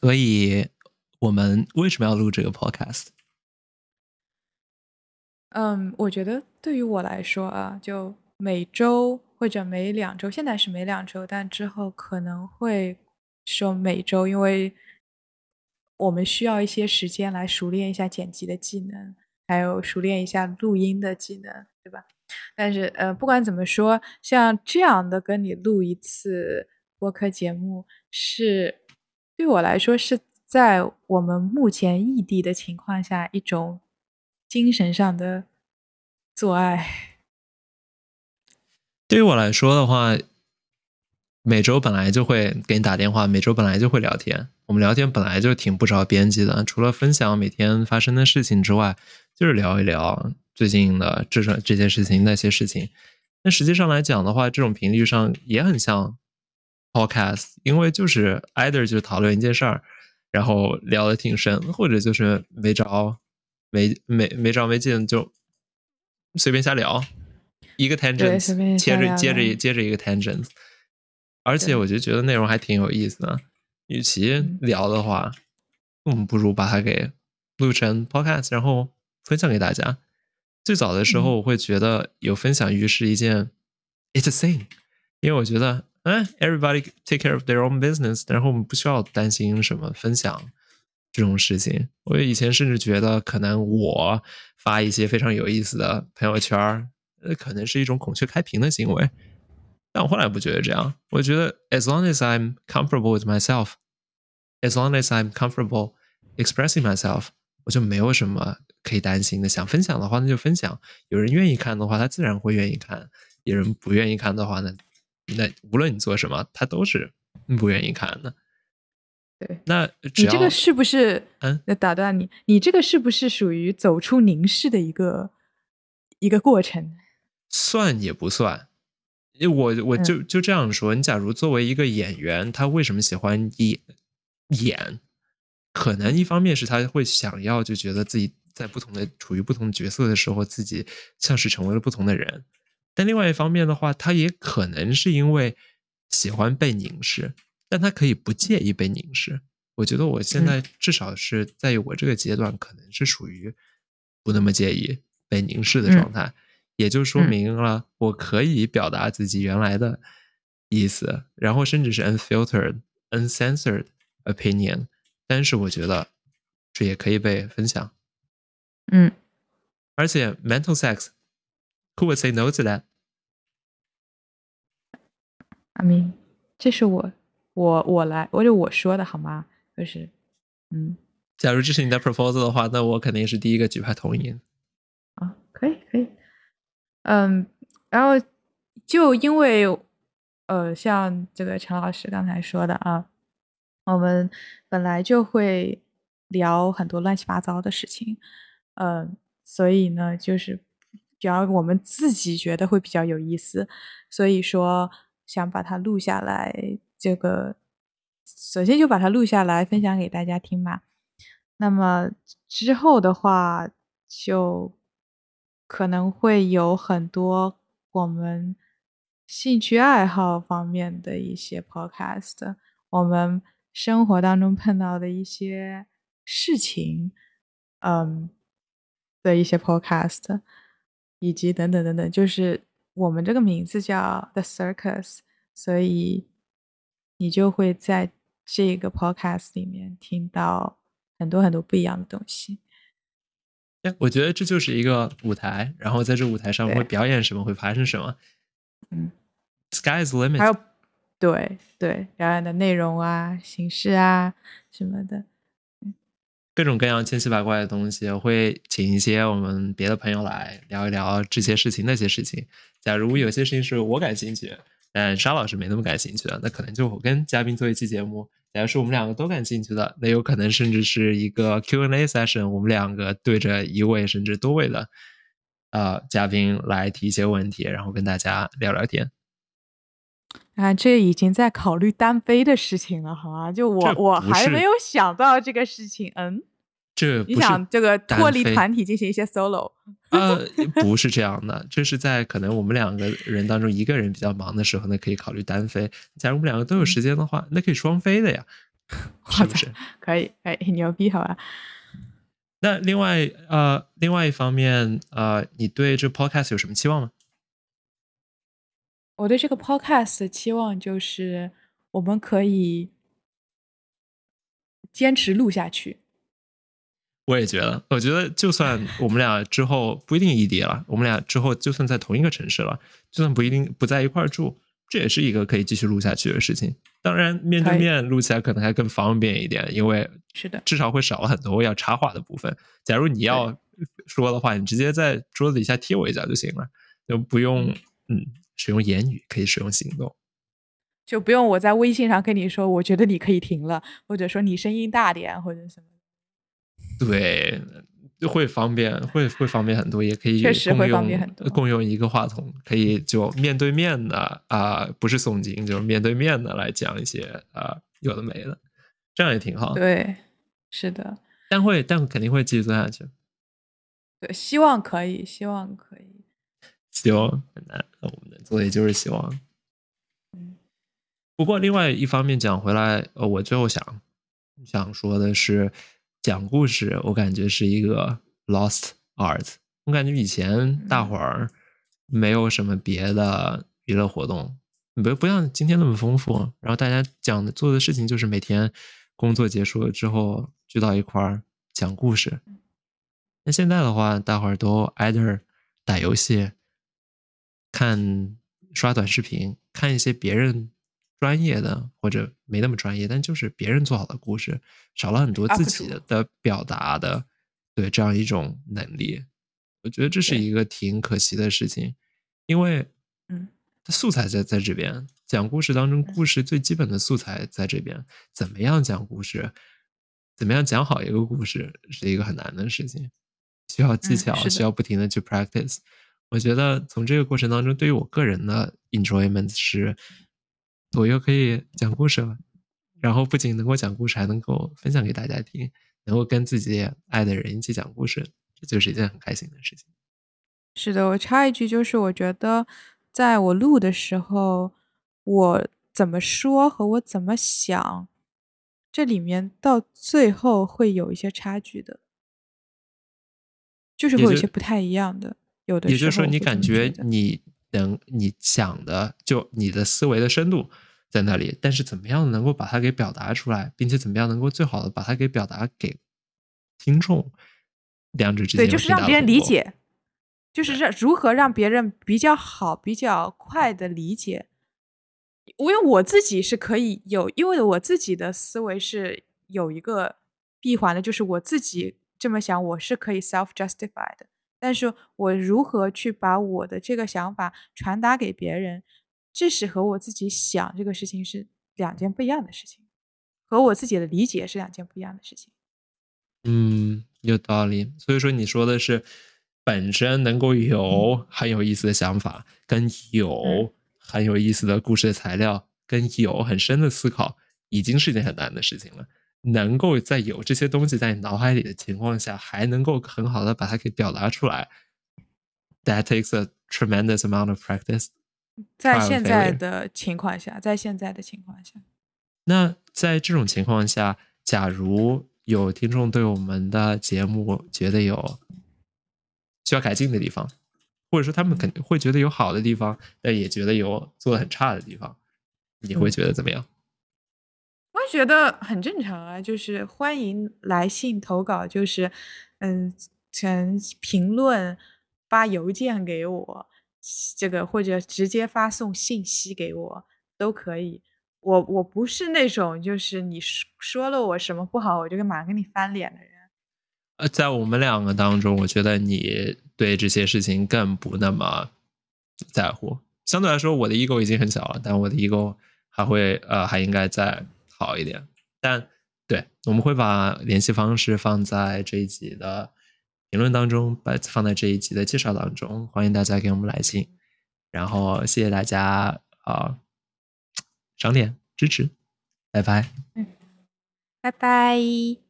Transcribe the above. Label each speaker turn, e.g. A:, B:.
A: 所以，我们为什么要录这个 podcast？
B: 嗯，我觉得对于我来说啊，就每周或者每两周，现在是每两周，但之后可能会说每周，因为我们需要一些时间来熟练一下剪辑的技能，还有熟练一下录音的技能，对吧？但是，呃，不管怎么说，像这样的跟你录一次播客节目，是对我来说是在我们目前异地的情况下一种精神上的做爱。
A: 对于我来说的话，每周本来就会给你打电话，每周本来就会聊天。我们聊天本来就挺不着边际的，除了分享每天发生的事情之外，就是聊一聊。最近的这种这些事情那些事情，那实际上来讲的话，这种频率上也很像 podcast，因为就是 either 就是讨论一件事儿，然后聊的挺深，或者就是没着没没没着没进就随便瞎聊，一个 tangent 接着接着接着一个 tangent，而且我就觉得内容还挺有意思的，与其聊的话，我们不如把它给录成 podcast，然后分享给大家。最早的时候，我会觉得有分享欲是一件，it's a thing，因为我觉得，嗯，everybody take care of their own business，然后我们不需要担心什么分享这种事情。我以前甚至觉得，可能我发一些非常有意思的朋友圈，呃，可能是一种孔雀开屏的行为。但我后来不觉得这样，我觉得，as long as I'm comfortable with myself，as long as I'm comfortable expressing myself，我就没有什么。可以担心的，想分享的话那就分享。有人愿意看的话，他自然会愿意看；有人不愿意看的话呢，那无论你做什么，他都是不愿意看的。
B: 对，
A: 那
B: 你这个是不是？嗯，那打断你，你这个是不是属于走出凝视的一个一个过程？
A: 算也不算，我我就就这样说。你假如作为一个演员，他为什么喜欢演演？可能一方面是他会想要就觉得自己。在不同的处于不同角色的时候，自己像是成为了不同的人。但另外一方面的话，他也可能是因为喜欢被凝视，但他可以不介意被凝视。我觉得我现在至少是在我这个阶段，可能是属于不那么介意被凝视的状态，也就说明了我可以表达自己原来的意思，然后甚至是 unfiltered、uncensored opinion。但是我觉得这也可以被分享。
B: 嗯，
A: 而且 mental sex，who would say no to
B: that？I mean，这是我我我来，我就我说的好吗？就是，嗯，
A: 假如这是你的 proposal 的话，那我肯定是第一个举牌同意。
B: 啊，可以可以，嗯，然后就因为呃，像这个陈老师刚才说的啊，我们本来就会聊很多乱七八糟的事情。嗯，所以呢，就是只要我们自己觉得会比较有意思，所以说想把它录下来。这个首先就把它录下来，分享给大家听嘛。那么之后的话，就可能会有很多我们兴趣爱好方面的一些 podcast，我们生活当中碰到的一些事情，嗯。的一些 podcast，以及等等等等，就是我们这个名字叫 The Circus，所以你就会在这个 podcast 里面听到很多很多不一样的东西。
A: 哎，我觉得这就是一个舞台，然后在这舞台上会表演什么，会发生什么。
B: 嗯
A: ，Sky is limit。
B: 还有，对对，表演的内容啊、形式啊什么的。
A: 各种各样千奇百怪的东西，我会请一些我们别的朋友来聊一聊这些事情那些事情。假如有些事情是我感兴趣，但沙老师没那么感兴趣的，那可能就我跟嘉宾做一期节目。假如是我们两个都感兴趣的，那有可能甚至是一个 Q&A session，我们两个对着一位甚至多位的呃嘉宾来提一些问题，然后跟大家聊聊天。
B: 啊，这已经在考虑单飞的事情了，好吗？就我我还没有想到这个事情，嗯，
A: 这
B: 你想这个脱离团体进行一些 solo？
A: 呃，不是这样的，这是在可能我们两个人当中一个人比较忙的时候呢，可以考虑单飞。假如我们两个都有时间的话，那可以双飞的呀。是不是？
B: 可以，可以，牛逼，好吧？
A: 那另外呃，另外一方面呃，你对这 podcast 有什么期望吗？
B: 我对这个 podcast 的期望就是我们可以坚持录下去。
A: 我也觉得，我觉得就算我们俩之后不一定异地了，我们俩之后就算在同一个城市了，就算不一定不在一块儿住，这也是一个可以继续录下去的事情。当然，面对面录起来可能还更方便一点，因为
B: 是的，
A: 至少会少了很多要插话的部分。假如你要说的话，你直接在桌子底下踢我一脚就行了，就不用嗯使用言语，可以使用行动，
B: 就不用我在微信上跟你说，我觉得你可以停了，或者说你声音大点，或者什么。
A: 对，会方便，会会方便很多，也可以
B: 确实会方便很多。
A: 共用一个话筒，可以就面对面的啊，不是诵经，就是面对面的来讲一些啊有的没的，这样也挺好。
B: 对，是的。
A: 但会，但肯定会继续做下去。
B: 对，希望可以，希望可以。
A: 希望很难，那我们能做的也就是希望。
B: 嗯。
A: 不过另外一方面讲回来，呃，我最后想想说的是。讲故事，我感觉是一个 lost art。我感觉以前大伙儿没有什么别的娱乐活动，不不像今天那么丰富。然后大家讲的做的事情就是每天工作结束了之后聚到一块儿讲故事。那现在的话，大伙儿都 either 打游戏、看刷短视频、看一些别人。专业的或者没那么专业，但就是别人做好的故事，少了很多自己的。表达的，对这样一种能力，我觉得这是一个挺可惜的事情，因为，
B: 嗯，
A: 素材在在这边，讲故事当中，故事最基本的素材在这边，怎么样讲故事，怎么样讲好一个故事，是一个很难的事情，需要技巧，需要不停的去。practice。我觉得从这个过程当中，对于我个人的 enjoyment 是。我又可以讲故事了，然后不仅能够讲故事，还能够分享给大家听，能够跟自己爱的人一起讲故事，这就是一件很开心的事情。
B: 是的，我插一句，就是我觉得在我录的时候，我怎么说和我怎么想，这里面到最后会有一些差距的，就是会有一些不太一样的。有的，
A: 也就是说，你感觉你。能你想的，就你的思维的深度在那里，但是怎么样能够把它给表达出来，并且怎么样能够最好的把它给表达给听众，两者之间
B: 对，就是让别人理解，就是让如何让别人比较好、比较快的理解。因为我自己是可以有，因为我自己的思维是有一个闭环的，就是我自己这么想，我是可以 self justify 的。但是我如何去把我的这个想法传达给别人，这是和我自己想这个事情是两件不一样的事情，和我自己的理解是两件不一样的事情。
A: 嗯，有道理。所以说，你说的是本身能够有很有意思的想法，跟有很有意思的故事的材料，跟有很深的思考，已经是一件很难的事情了。能够在有这些东西在你脑海里的情况下，还能够很好的把它给表达出来，That takes a tremendous amount of practice。
B: 在现在的情况下，在现在的情况下，
A: 那在这种情况下，假如有听众对我们的节目觉得有需要改进的地方，或者说他们肯定会觉得有好的地方，但也觉得有做的很差的地方，你会觉得怎么样？
B: 我觉得很正常啊，就是欢迎来信投稿，就是嗯，成评论、发邮件给我，这个或者直接发送信息给我都可以。我我不是那种就是你说说了我什么不好，我就马上跟你翻脸的人。
A: 呃，在我们两个当中，我觉得你对这些事情更不那么在乎。相对来说，我的 ego 已经很小了，但我的 ego 还会呃，还应该在。好一点，但对，我们会把联系方式放在这一集的评论当中，把放在这一集的介绍当中，欢迎大家给我们来信，然后谢谢大家啊，赏脸支持，拜拜，
B: 嗯，拜拜。